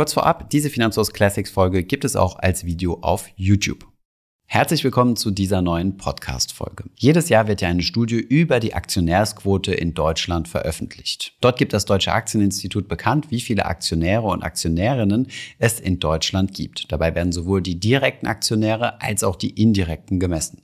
Kurz vorab, diese Finanzlos Classics Folge gibt es auch als Video auf YouTube. Herzlich willkommen zu dieser neuen Podcast-Folge. Jedes Jahr wird ja eine Studie über die Aktionärsquote in Deutschland veröffentlicht. Dort gibt das Deutsche Aktieninstitut bekannt, wie viele Aktionäre und Aktionärinnen es in Deutschland gibt. Dabei werden sowohl die direkten Aktionäre als auch die indirekten gemessen.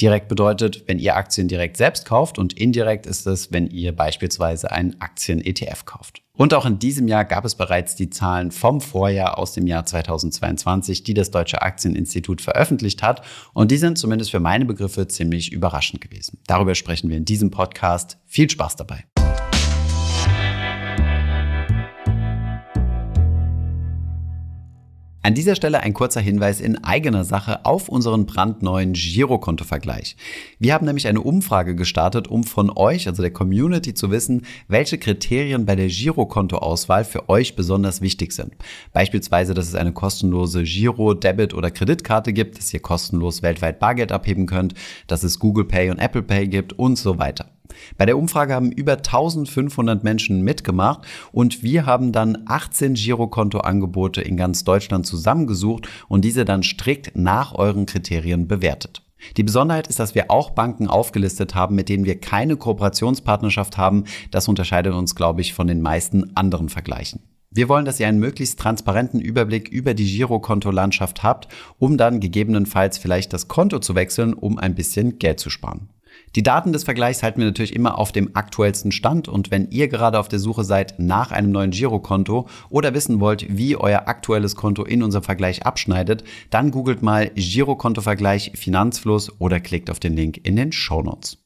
Direkt bedeutet, wenn ihr Aktien direkt selbst kauft und indirekt ist es, wenn ihr beispielsweise einen Aktien-ETF kauft. Und auch in diesem Jahr gab es bereits die Zahlen vom Vorjahr aus dem Jahr 2022, die das Deutsche Aktieninstitut veröffentlicht hat. Und die sind zumindest für meine Begriffe ziemlich überraschend gewesen. Darüber sprechen wir in diesem Podcast. Viel Spaß dabei. An dieser Stelle ein kurzer Hinweis in eigener Sache auf unseren brandneuen Girokonto-Vergleich. Wir haben nämlich eine Umfrage gestartet, um von euch, also der Community, zu wissen, welche Kriterien bei der Girokonto-Auswahl für euch besonders wichtig sind. Beispielsweise, dass es eine kostenlose Giro, Debit oder Kreditkarte gibt, dass ihr kostenlos weltweit Bargeld abheben könnt, dass es Google Pay und Apple Pay gibt und so weiter. Bei der Umfrage haben über 1500 Menschen mitgemacht und wir haben dann 18 Girokontoangebote in ganz Deutschland zusammengesucht und diese dann strikt nach euren Kriterien bewertet. Die Besonderheit ist, dass wir auch Banken aufgelistet haben, mit denen wir keine Kooperationspartnerschaft haben. Das unterscheidet uns, glaube ich, von den meisten anderen Vergleichen. Wir wollen, dass ihr einen möglichst transparenten Überblick über die Girokontolandschaft habt, um dann gegebenenfalls vielleicht das Konto zu wechseln, um ein bisschen Geld zu sparen. Die Daten des Vergleichs halten wir natürlich immer auf dem aktuellsten Stand und wenn ihr gerade auf der Suche seid nach einem neuen Girokonto oder wissen wollt, wie euer aktuelles Konto in unserem Vergleich abschneidet, dann googelt mal Girokontovergleich Finanzfluss oder klickt auf den Link in den Show Notes.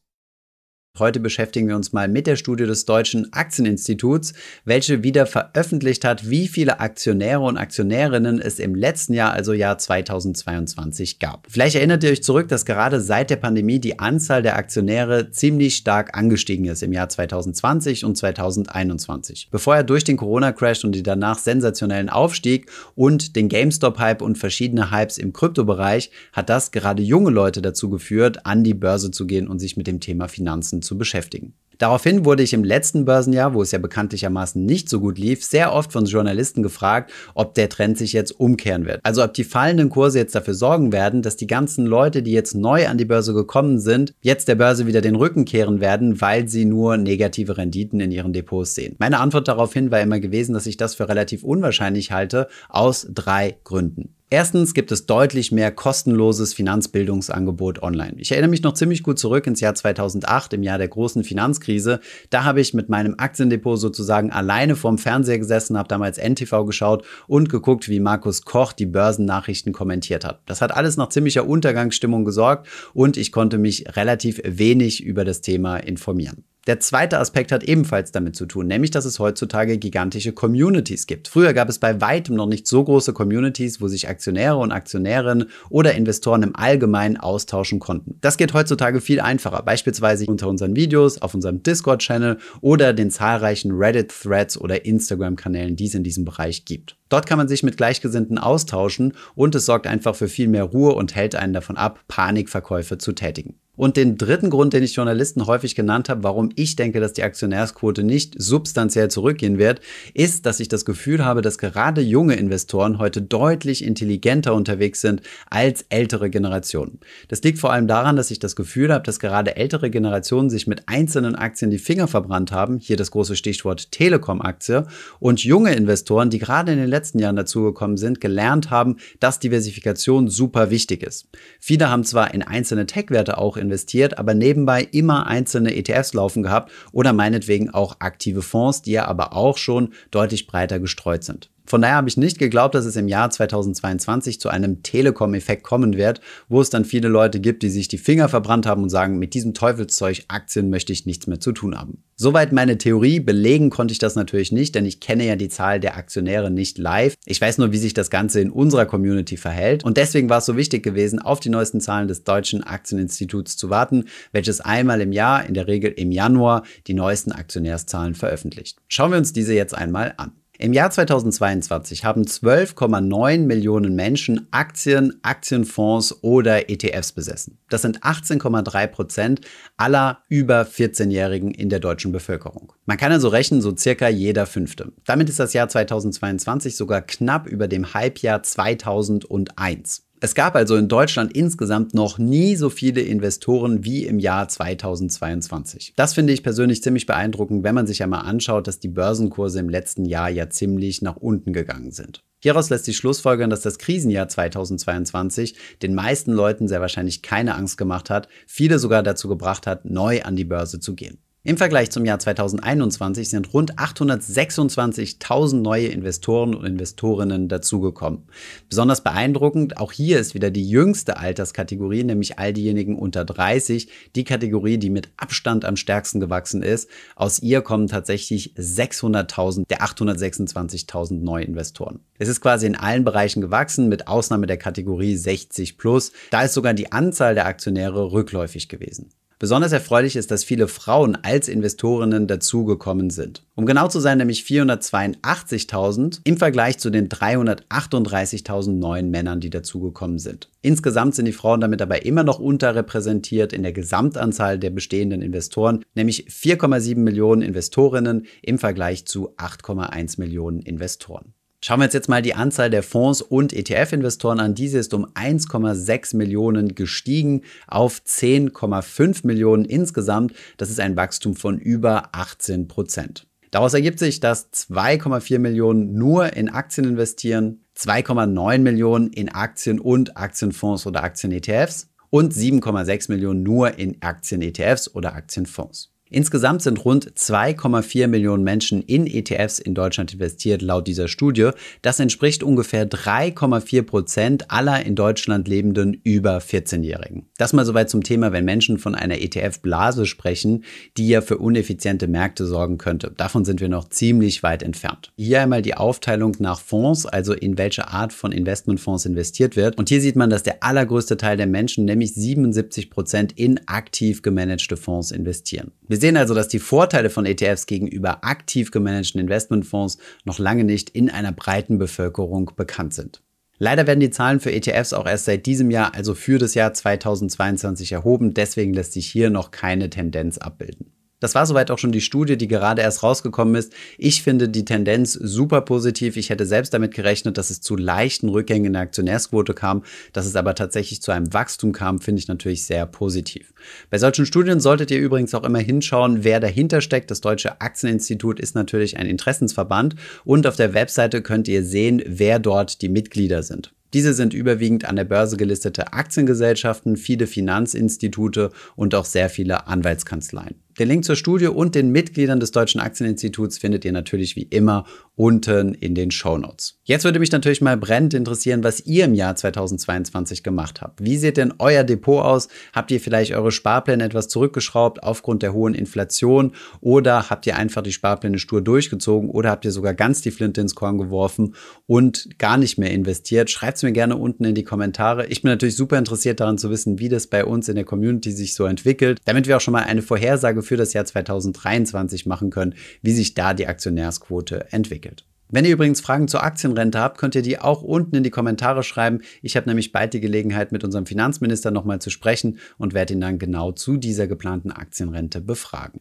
Heute beschäftigen wir uns mal mit der Studie des Deutschen Aktieninstituts, welche wieder veröffentlicht hat, wie viele Aktionäre und Aktionärinnen es im letzten Jahr, also Jahr 2022, gab. Vielleicht erinnert ihr euch zurück, dass gerade seit der Pandemie die Anzahl der Aktionäre ziemlich stark angestiegen ist im Jahr 2020 und 2021. Bevor er durch den Corona-Crash und den danach sensationellen Aufstieg und den GameStop-Hype und verschiedene Hypes im Kryptobereich hat das gerade junge Leute dazu geführt, an die Börse zu gehen und sich mit dem Thema Finanzen zu beschäftigen. Daraufhin wurde ich im letzten Börsenjahr, wo es ja bekanntlichermaßen nicht so gut lief, sehr oft von Journalisten gefragt, ob der Trend sich jetzt umkehren wird. Also ob die fallenden Kurse jetzt dafür sorgen werden, dass die ganzen Leute, die jetzt neu an die Börse gekommen sind, jetzt der Börse wieder den Rücken kehren werden, weil sie nur negative Renditen in ihren Depots sehen. Meine Antwort daraufhin war immer gewesen, dass ich das für relativ unwahrscheinlich halte, aus drei Gründen. Erstens gibt es deutlich mehr kostenloses Finanzbildungsangebot online. Ich erinnere mich noch ziemlich gut zurück ins Jahr 2008, im Jahr der großen Finanzkrise. Da habe ich mit meinem Aktiendepot sozusagen alleine vorm Fernseher gesessen, habe damals NTV geschaut und geguckt, wie Markus Koch die Börsennachrichten kommentiert hat. Das hat alles nach ziemlicher Untergangsstimmung gesorgt und ich konnte mich relativ wenig über das Thema informieren. Der zweite Aspekt hat ebenfalls damit zu tun, nämlich dass es heutzutage gigantische Communities gibt. Früher gab es bei weitem noch nicht so große Communities, wo sich Aktionäre und Aktionärinnen oder Investoren im Allgemeinen austauschen konnten. Das geht heutzutage viel einfacher, beispielsweise unter unseren Videos, auf unserem Discord-Channel oder den zahlreichen Reddit-Threads oder Instagram-Kanälen, die es in diesem Bereich gibt. Dort kann man sich mit Gleichgesinnten austauschen und es sorgt einfach für viel mehr Ruhe und hält einen davon ab, Panikverkäufe zu tätigen. Und den dritten Grund, den ich Journalisten häufig genannt habe, warum ich denke, dass die Aktionärsquote nicht substanziell zurückgehen wird, ist, dass ich das Gefühl habe, dass gerade junge Investoren heute deutlich intelligenter unterwegs sind als ältere Generationen. Das liegt vor allem daran, dass ich das Gefühl habe, dass gerade ältere Generationen sich mit einzelnen Aktien die Finger verbrannt haben, hier das große Stichwort Telekom-Aktie, und junge Investoren, die gerade in den letzten Jahren dazugekommen sind, gelernt haben, dass Diversifikation super wichtig ist. Viele haben zwar in einzelne Tech-Werte auch investiert, aber nebenbei immer einzelne ETFs laufen gehabt oder meinetwegen auch aktive Fonds, die ja aber auch schon deutlich breiter gestreut sind. Von daher habe ich nicht geglaubt, dass es im Jahr 2022 zu einem Telekom-Effekt kommen wird, wo es dann viele Leute gibt, die sich die Finger verbrannt haben und sagen, mit diesem Teufelszeug Aktien möchte ich nichts mehr zu tun haben. Soweit meine Theorie. Belegen konnte ich das natürlich nicht, denn ich kenne ja die Zahl der Aktionäre nicht live. Ich weiß nur, wie sich das Ganze in unserer Community verhält. Und deswegen war es so wichtig gewesen, auf die neuesten Zahlen des Deutschen Aktieninstituts zu warten, welches einmal im Jahr, in der Regel im Januar, die neuesten Aktionärszahlen veröffentlicht. Schauen wir uns diese jetzt einmal an. Im Jahr 2022 haben 12,9 Millionen Menschen Aktien, Aktienfonds oder ETFs besessen. Das sind 18,3 Prozent aller über 14-Jährigen in der deutschen Bevölkerung. Man kann also rechnen, so circa jeder Fünfte. Damit ist das Jahr 2022 sogar knapp über dem Halbjahr 2001. Es gab also in Deutschland insgesamt noch nie so viele Investoren wie im Jahr 2022. Das finde ich persönlich ziemlich beeindruckend, wenn man sich einmal anschaut, dass die Börsenkurse im letzten Jahr ja ziemlich nach unten gegangen sind. Hieraus lässt sich schlussfolgern, dass das Krisenjahr 2022 den meisten Leuten sehr wahrscheinlich keine Angst gemacht hat, viele sogar dazu gebracht hat, neu an die Börse zu gehen. Im Vergleich zum Jahr 2021 sind rund 826.000 neue Investoren und Investorinnen dazugekommen. Besonders beeindruckend, auch hier ist wieder die jüngste Alterskategorie, nämlich all diejenigen unter 30, die Kategorie, die mit Abstand am stärksten gewachsen ist. Aus ihr kommen tatsächlich 600.000 der 826.000 Neuinvestoren. Es ist quasi in allen Bereichen gewachsen, mit Ausnahme der Kategorie 60 plus. Da ist sogar die Anzahl der Aktionäre rückläufig gewesen. Besonders erfreulich ist, dass viele Frauen als Investorinnen dazugekommen sind. Um genau zu sein, nämlich 482.000 im Vergleich zu den 338.000 neuen Männern, die dazugekommen sind. Insgesamt sind die Frauen damit aber immer noch unterrepräsentiert in der Gesamtanzahl der bestehenden Investoren, nämlich 4,7 Millionen Investorinnen im Vergleich zu 8,1 Millionen Investoren. Schauen wir uns jetzt mal die Anzahl der Fonds und ETF-Investoren an. Diese ist um 1,6 Millionen gestiegen auf 10,5 Millionen insgesamt. Das ist ein Wachstum von über 18 Prozent. Daraus ergibt sich, dass 2,4 Millionen nur in Aktien investieren, 2,9 Millionen in Aktien und Aktienfonds oder Aktien-ETFs und 7,6 Millionen nur in Aktien-ETFs oder Aktienfonds. Insgesamt sind rund 2,4 Millionen Menschen in ETFs in Deutschland investiert, laut dieser Studie. Das entspricht ungefähr 3,4 Prozent aller in Deutschland lebenden über 14-Jährigen. Das mal soweit zum Thema, wenn Menschen von einer ETF-Blase sprechen, die ja für uneffiziente Märkte sorgen könnte. Davon sind wir noch ziemlich weit entfernt. Hier einmal die Aufteilung nach Fonds, also in welche Art von Investmentfonds investiert wird. Und hier sieht man, dass der allergrößte Teil der Menschen, nämlich 77 Prozent, in aktiv gemanagte Fonds investieren. Wir wir sehen also, dass die Vorteile von ETFs gegenüber aktiv gemanagten Investmentfonds noch lange nicht in einer breiten Bevölkerung bekannt sind. Leider werden die Zahlen für ETFs auch erst seit diesem Jahr, also für das Jahr 2022, erhoben. Deswegen lässt sich hier noch keine Tendenz abbilden. Das war soweit auch schon die Studie, die gerade erst rausgekommen ist. Ich finde die Tendenz super positiv. Ich hätte selbst damit gerechnet, dass es zu leichten Rückgängen in der Aktionärsquote kam. Dass es aber tatsächlich zu einem Wachstum kam, finde ich natürlich sehr positiv. Bei solchen Studien solltet ihr übrigens auch immer hinschauen, wer dahinter steckt. Das Deutsche Aktieninstitut ist natürlich ein Interessensverband und auf der Webseite könnt ihr sehen, wer dort die Mitglieder sind. Diese sind überwiegend an der Börse gelistete Aktiengesellschaften, viele Finanzinstitute und auch sehr viele Anwaltskanzleien. Den Link zur Studie und den Mitgliedern des Deutschen Aktieninstituts findet ihr natürlich wie immer unten in den Show Notes. Jetzt würde mich natürlich mal brennend interessieren, was ihr im Jahr 2022 gemacht habt. Wie sieht denn euer Depot aus? Habt ihr vielleicht eure Sparpläne etwas zurückgeschraubt aufgrund der hohen Inflation oder habt ihr einfach die Sparpläne stur durchgezogen oder habt ihr sogar ganz die Flinte ins Korn geworfen und gar nicht mehr investiert? Schreibt es mir gerne unten in die Kommentare. Ich bin natürlich super interessiert daran zu wissen, wie das bei uns in der Community sich so entwickelt, damit wir auch schon mal eine Vorhersage für das Jahr 2023 machen können, wie sich da die Aktionärsquote entwickelt. Wenn ihr übrigens Fragen zur Aktienrente habt, könnt ihr die auch unten in die Kommentare schreiben. Ich habe nämlich bald die Gelegenheit, mit unserem Finanzminister nochmal zu sprechen und werde ihn dann genau zu dieser geplanten Aktienrente befragen.